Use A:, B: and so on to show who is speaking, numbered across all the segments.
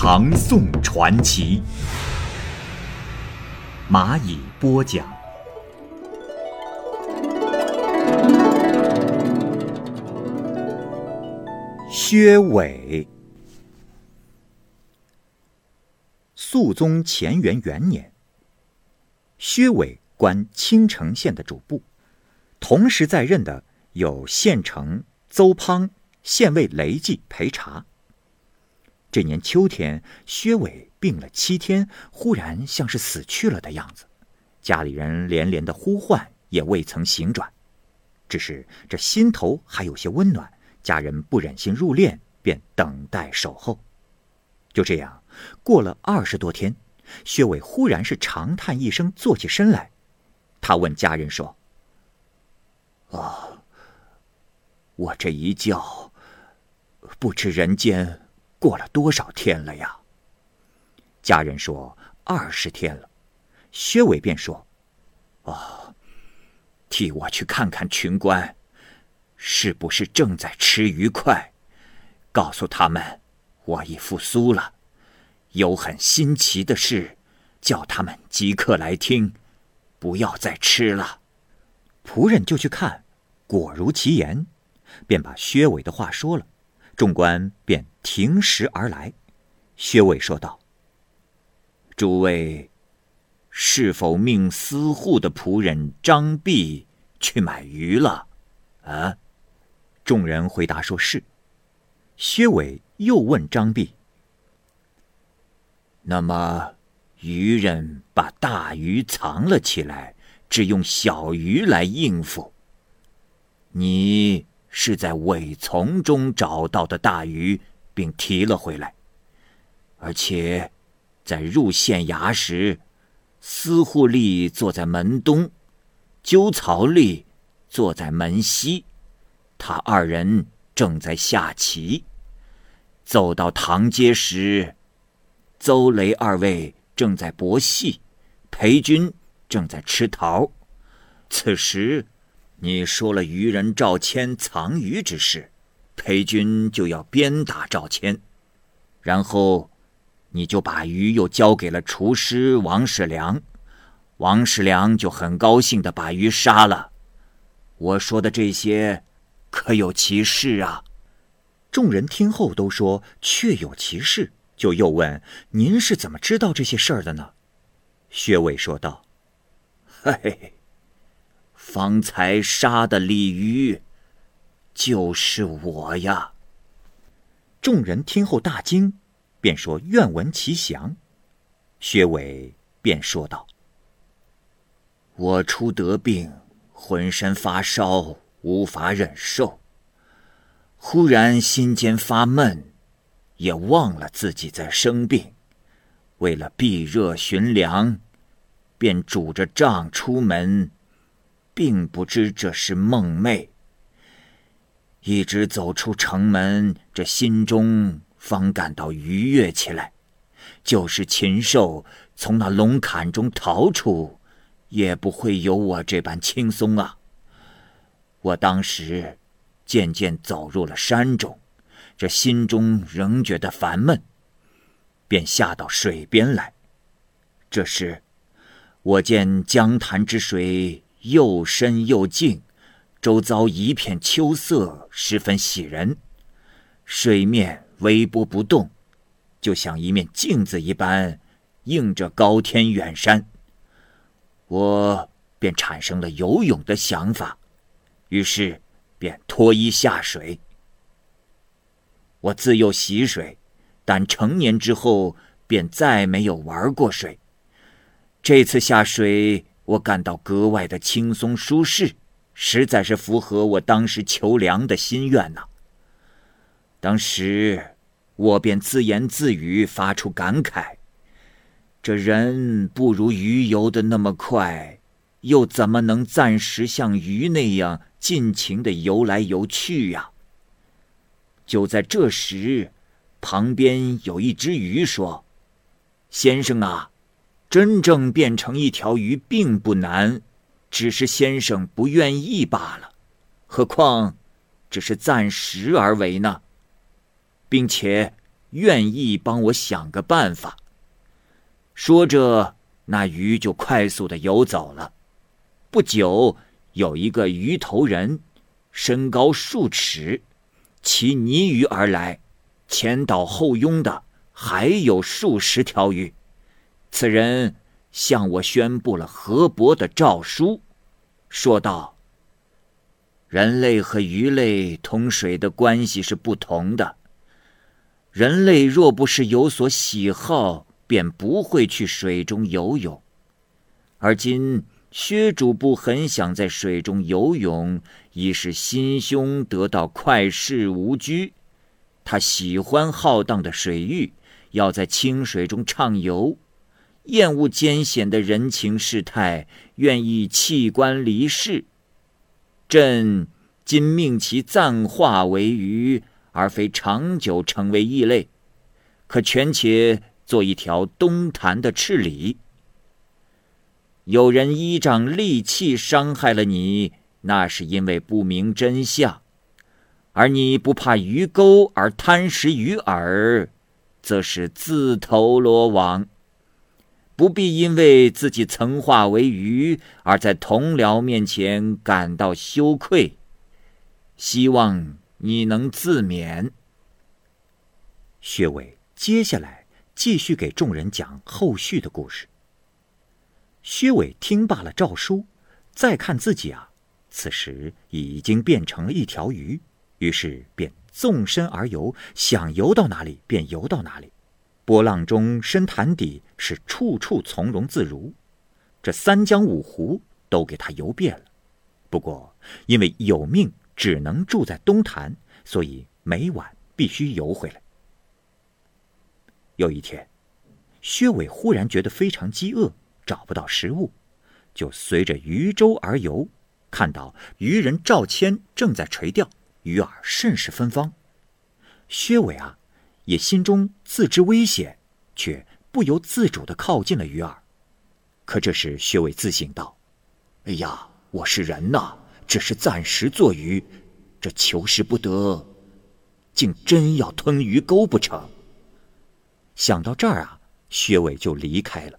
A: 唐宋传奇》，蚂蚁播讲。薛伟，肃宗乾元元年，薛伟官青城县的主簿，同时在任的。有县丞邹滂、县尉雷季陪查。这年秋天，薛伟病了七天，忽然像是死去了的样子。家里人连连的呼唤，也未曾醒转。只是这心头还有些温暖，家人不忍心入殓，便等待守候。就这样，过了二十多天，薛伟忽然是长叹一声，坐起身来。他问家人说：“啊。”我这一觉，不知人间过了多少天了呀？家人说二十天了，薛伟便说：“哦，替我去看看群官，是不是正在吃鱼块？告诉他们，我已复苏了。有很新奇的事，叫他们即刻来听，不要再吃了。”仆人就去看，果如其言。便把薛伟的话说了，众官便停食而来。薛伟说道：“诸位，是否命司户的仆人张弼去买鱼了？”啊，众人回答说是。薛伟又问张弼：“那么，渔人把大鱼藏了起来，只用小鱼来应付？你？”是在苇丛中找到的大鱼，并提了回来。而且，在入县衙时，司户吏坐在门东，纠曹吏坐在门西，他二人正在下棋。走到堂街时，邹雷二位正在博戏，裴军正在吃桃。此时。你说了渔人赵谦藏鱼之事，裴军就要鞭打赵谦，然后，你就把鱼又交给了厨师王世良，王世良就很高兴的把鱼杀了。我说的这些，可有其事啊？众人听后都说确有其事，就又问您是怎么知道这些事儿的呢？薛伟说道：“嘿嘿嘿。”方才杀的鲤鱼，就是我呀。众人听后大惊，便说愿闻其详。薛伟便说道：“我初得病，浑身发烧，无法忍受。忽然心间发闷，也忘了自己在生病。为了避热寻凉，便拄着杖出门。”并不知这是梦寐，一直走出城门，这心中方感到愉悦起来。就是禽兽从那龙坎中逃出，也不会有我这般轻松啊！我当时渐渐走入了山中，这心中仍觉得烦闷，便下到水边来。这时，我见江潭之水。又深又静，周遭一片秋色，十分喜人。水面微波不动，就像一面镜子一般，映着高天远山。我便产生了游泳的想法，于是便脱衣下水。我自幼习水，但成年之后便再没有玩过水。这次下水。我感到格外的轻松舒适，实在是符合我当时求良的心愿呐。当时我便自言自语，发出感慨：这人不如鱼游的那么快，又怎么能暂时像鱼那样尽情的游来游去呀？就在这时，旁边有一只鱼说：“先生啊，真正变成一条鱼并不难，只是先生不愿意罢了。何况，只是暂时而为呢，并且愿意帮我想个办法。”说着，那鱼就快速的游走了。不久，有一个鱼头人，身高数尺，骑泥鱼而来，前导后拥的还有数十条鱼。此人向我宣布了河伯的诏书，说道：“人类和鱼类同水的关系是不同的。人类若不是有所喜好，”便不会去水中游泳，而今薛主簿很想在水中游泳，以使心胸得到快事无拘。他喜欢浩荡的水域，要在清水中畅游，厌恶艰险的人情世态，愿意弃官离世。朕今命其暂化为鱼，而非长久成为异类，可权且。做一条东坛的赤鲤。有人依仗利器伤害了你，那是因为不明真相；而你不怕鱼钩而贪食鱼饵，则是自投罗网。不必因为自己曾化为鱼而在同僚面前感到羞愧。希望你能自勉。
B: 薛伟，接下来。继续给众人讲后续的故事。薛伟听罢了诏书，再看自己啊，此时已经变成了一条鱼，于是便纵身而游，想游到哪里便游到哪里，波浪中、深潭底是处处从容自如，这三江五湖都给他游遍了。不过因为有命只能住在东潭，所以每晚必须游回来。有一天，薛伟忽然觉得非常饥饿，找不到食物，就随着渔舟而游，看到渔人赵谦正在垂钓，鱼饵甚是芬芳。薛伟啊，也心中自知危险，却不由自主的靠近了鱼饵。可这时，薛伟自省道：“哎呀，我是人呐，只是暂时做鱼，这求食不得，竟真要吞鱼钩不成？”想到这儿啊，薛伟就离开了。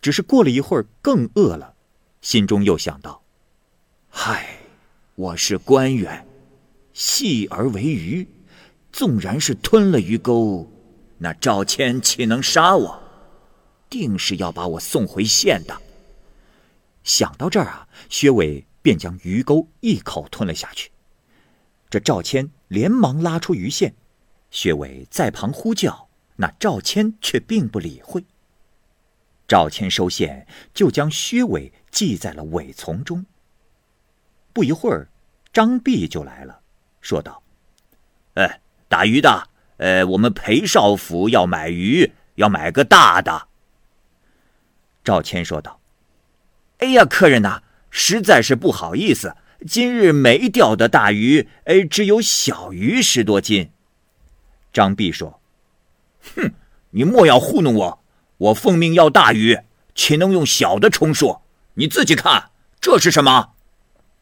B: 只是过了一会儿，更饿了，心中又想到：“嗨，我是官员，戏而为鱼，纵然是吞了鱼钩，那赵谦岂能杀我？定是要把我送回县的。”想到这儿啊，薛伟便将鱼钩一口吞了下去。这赵谦连忙拉出鱼线，薛伟在旁呼叫。那赵谦却并不理会。赵谦收线，就将薛伟系在了苇丛中。不一会儿，张弼就来了，说道：“
A: 哎，打鱼的，呃，我们裴少府要买鱼，要买个大的。”
B: 赵谦说道：“
A: 哎呀，客人呐，实在是不好意思，今日没钓的大鱼，哎，只有小鱼十多斤。”
B: 张弼说。
A: 哼，你莫要糊弄我！我奉命要大鱼，岂能用小的充数？你自己看，这是什么？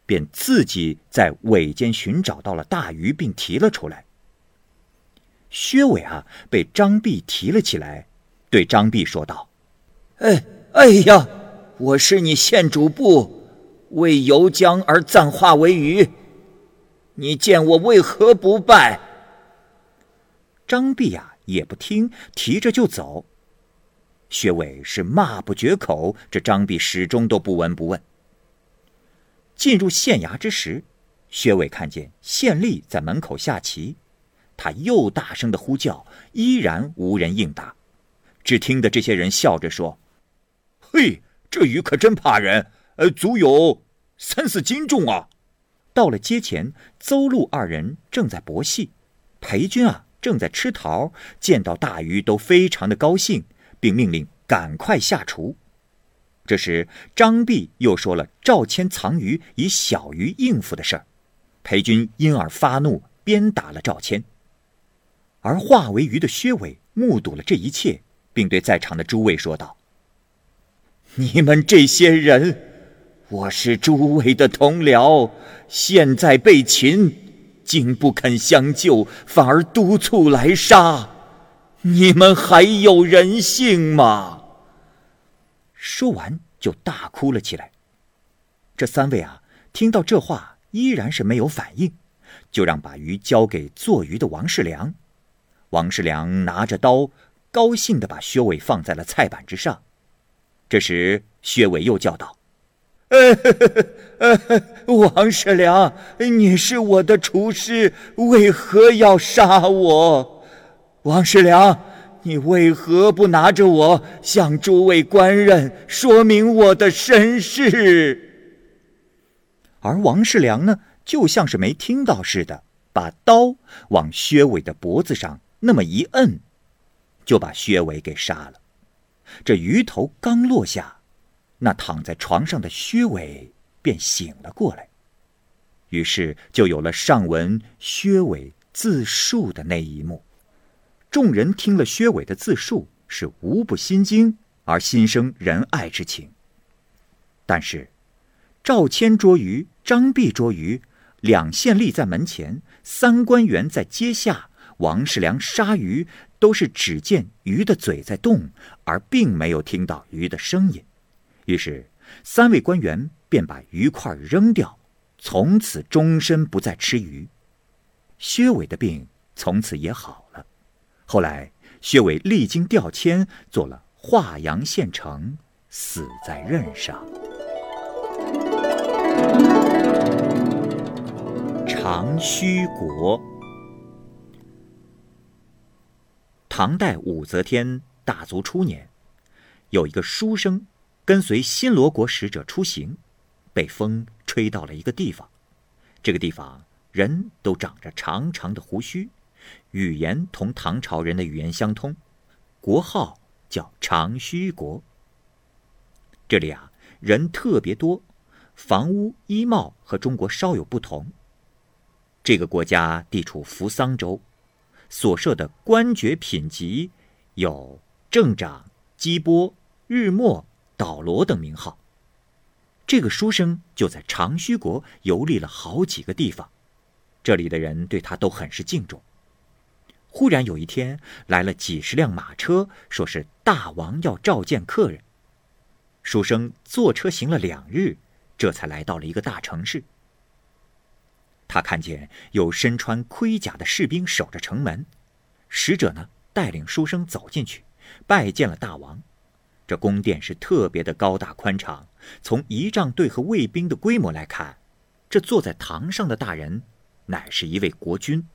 B: 便自己在尾间寻找到了大鱼，并提了出来。薛伟啊，被张弼提了起来，对张弼说道：“
A: 哎，哎呀，我是你县主簿，为游江而暂化为鱼，你见我为何不拜？”
B: 张弼呀。也不听，提着就走。薛伟是骂不绝口，这张弼始终都不闻不问。进入县衙之时，薛伟看见县吏在门口下棋，他又大声的呼叫，依然无人应答。只听得这些人笑着说：“
A: 嘿，这鱼可真怕人，呃，足有三四斤重啊！”
B: 到了街前，邹禄二人正在博戏，裴军啊。正在吃桃，见到大鱼都非常的高兴，并命令赶快下厨。这时，张弼又说了赵谦藏鱼以小鱼应付的事儿，裴军因而发怒，鞭打了赵谦。而化为鱼的薛伟目睹了这一切，并对在场的诸位说道：“你们这些人，我是诸位的同僚，现在被擒，竟不肯相救，反而督促来杀，你们还有人性吗？”说完就大哭了起来。这三位啊，听到这话依然是没有反应，就让把鱼交给做鱼的王世良。王世良拿着刀，高兴地把薛伟放在了菜板之上。这时，薛伟又叫道：“王世良，你是我的厨师，为何要杀我？王世良，你为何不拿着我向诸位官人说明我的身世？”而王世良呢，就像是没听到似的，把刀往薛伟的脖子上。那么一摁，就把薛伟给杀了。这鱼头刚落下，那躺在床上的薛伟便醒了过来。于是就有了上文薛伟自述的那一幕。众人听了薛伟的自述，是无不心惊，而心生仁爱之情。但是，赵谦捉鱼，张弼捉鱼，两县吏在门前，三官员在阶下。王世良杀鱼，都是只见鱼的嘴在动，而并没有听到鱼的声音。于是，三位官员便把鱼块扔掉，从此终身不再吃鱼。薛伟的病从此也好了。后来，薛伟历经调迁，做了华阳县丞，死在任上。长须国。唐代武则天大族初年，有一个书生跟随新罗国使者出行，被风吹到了一个地方。这个地方人都长着长长的胡须，语言同唐朝人的语言相通，国号叫长须国。这里啊，人特别多，房屋衣帽和中国稍有不同。这个国家地处扶桑州。所设的官爵品级有正长、基波、日末、导罗等名号。这个书生就在长须国游历了好几个地方，这里的人对他都很是敬重。忽然有一天，来了几十辆马车，说是大王要召见客人。书生坐车行了两日，这才来到了一个大城市。他看见有身穿盔甲的士兵守着城门，使者呢带领书生走进去，拜见了大王。这宫殿是特别的高大宽敞，从仪仗队和卫兵的规模来看，这坐在堂上的大人乃是一位国君。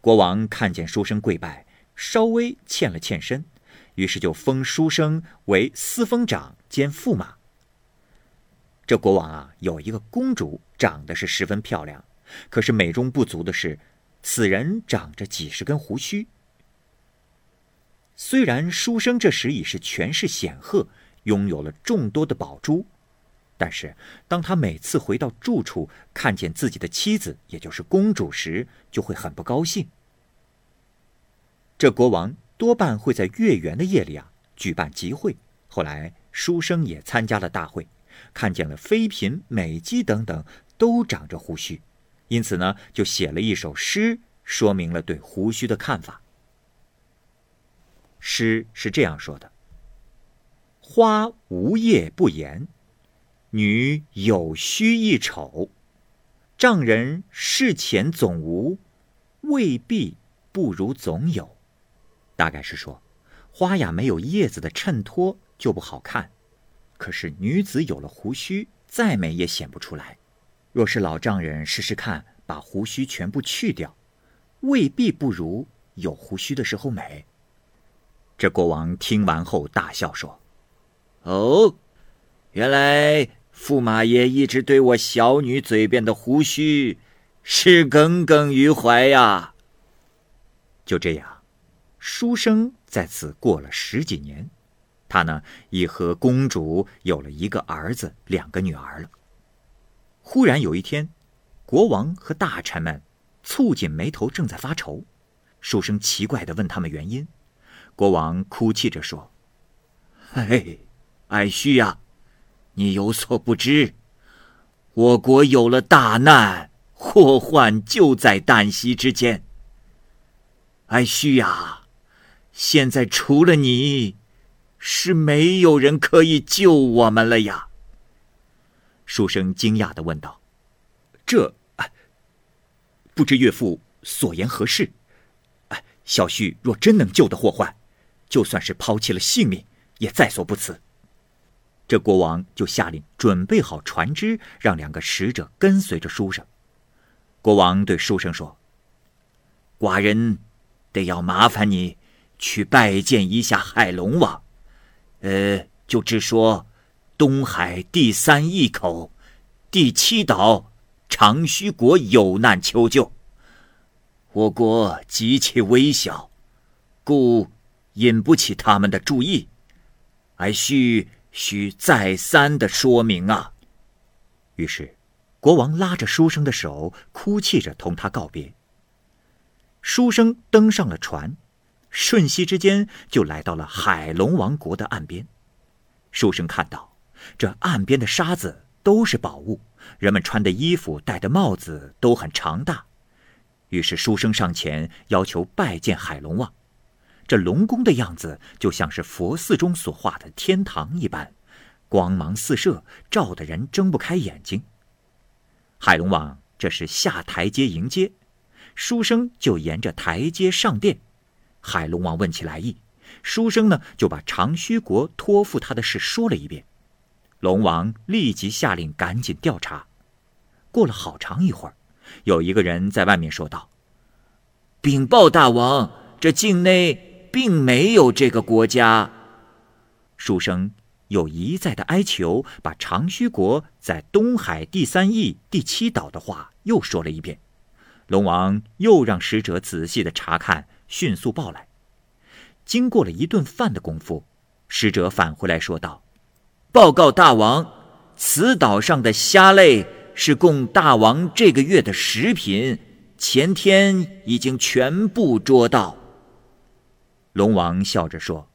B: 国王看见书生跪拜，稍微欠了欠身，于是就封书生为司封长兼驸马。这国王啊，有一个公主，长得是十分漂亮，可是美中不足的是，此人长着几十根胡须。虽然书生这时已是权势显赫，拥有了众多的宝珠，但是当他每次回到住处，看见自己的妻子，也就是公主时，就会很不高兴。这国王多半会在月圆的夜里啊举办集会，后来书生也参加了大会。看见了妃嫔、美姬等等都长着胡须，因此呢，就写了一首诗，说明了对胡须的看法。诗是这样说的：“花无叶不言，女有须亦丑。丈人事前总无，未必不如总有。”大概是说，花呀没有叶子的衬托就不好看。可是女子有了胡须，再美也显不出来。若是老丈人试试看，把胡须全部去掉，未必不如有胡须的时候美。这国王听完后大笑说：“哦，原来驸马爷一直对我小女嘴边的胡须是耿耿于怀呀。”就这样，书生在此过了十几年。他呢已和公主有了一个儿子，两个女儿了。忽然有一天，国王和大臣们蹙紧眉头，正在发愁。书生奇怪地问他们原因，国王哭泣着说：“
A: 哎，爱婿呀，你有所不知，我国有了大难，祸患就在旦夕之间。爱婿呀，现在除了你，是没有人可以救我们了呀。”
B: 书生惊讶的问道：“这，不知岳父所言何事？”哎小婿若真能救得祸患，就算是抛弃了性命，也在所不辞。这国王就下令准备好船只，让两个使者跟随着书生。国王对书生说：“
A: 寡人得要麻烦你去拜见一下海龙王，呃，就只说东海第三一口第七岛长须国有难求救。”我国极其微小，故引不起他们的注意，还需需再三的说明啊。
B: 于是，国王拉着书生的手，哭泣着同他告别。书生登上了船，瞬息之间就来到了海龙王国的岸边。书生看到，这岸边的沙子都是宝物，人们穿的衣服、戴的帽子都很长大。于是书生上前要求拜见海龙王，这龙宫的样子就像是佛寺中所画的天堂一般，光芒四射，照得人睁不开眼睛。海龙王这是下台阶迎接，书生就沿着台阶上殿。海龙王问起来意，书生呢就把长须国托付他的事说了一遍。龙王立即下令赶紧调查。过了好长一会儿。有一个人在外面说道：“
A: 禀报大王，这境内并没有这个国家。”
B: 书生又一再的哀求，把长须国在东海第三翼第七岛的话又说了一遍。龙王又让使者仔细的查看，迅速报来。经过了一顿饭的功夫，使者返回来说道：“
A: 报告大王，此岛上的虾类。”是供大王这个月的食品，前天已经全部捉到。
B: 龙王笑着说：“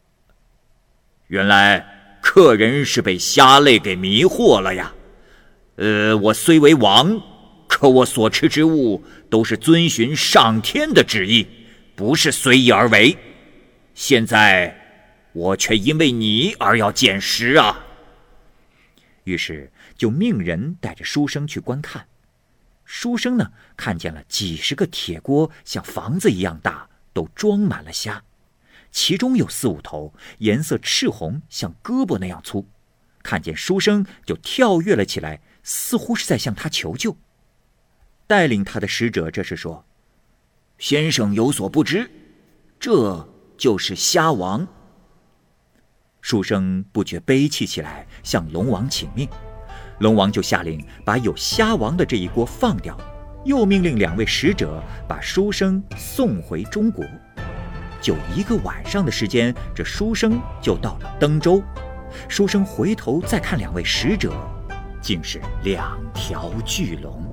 A: 原来客人是被虾类给迷惑了呀。呃，我虽为王，可我所吃之物都是遵循上天的旨意，不是随意而为。现在我却因为你而要捡食啊。”
B: 于是。就命人带着书生去观看，书生呢看见了几十个铁锅，像房子一样大，都装满了虾，其中有四五头颜色赤红，像胳膊那样粗。看见书生就跳跃了起来，似乎是在向他求救。带领他的使者这时说：“
A: 先生有所不知，这就是虾王。”
B: 书生不觉悲泣起来，向龙王请命。龙王就下令把有虾王的这一锅放掉，又命令两位使者把书生送回中国。就一个晚上的时间，这书生就到了登州。书生回头再看两位使者，竟是两条巨龙。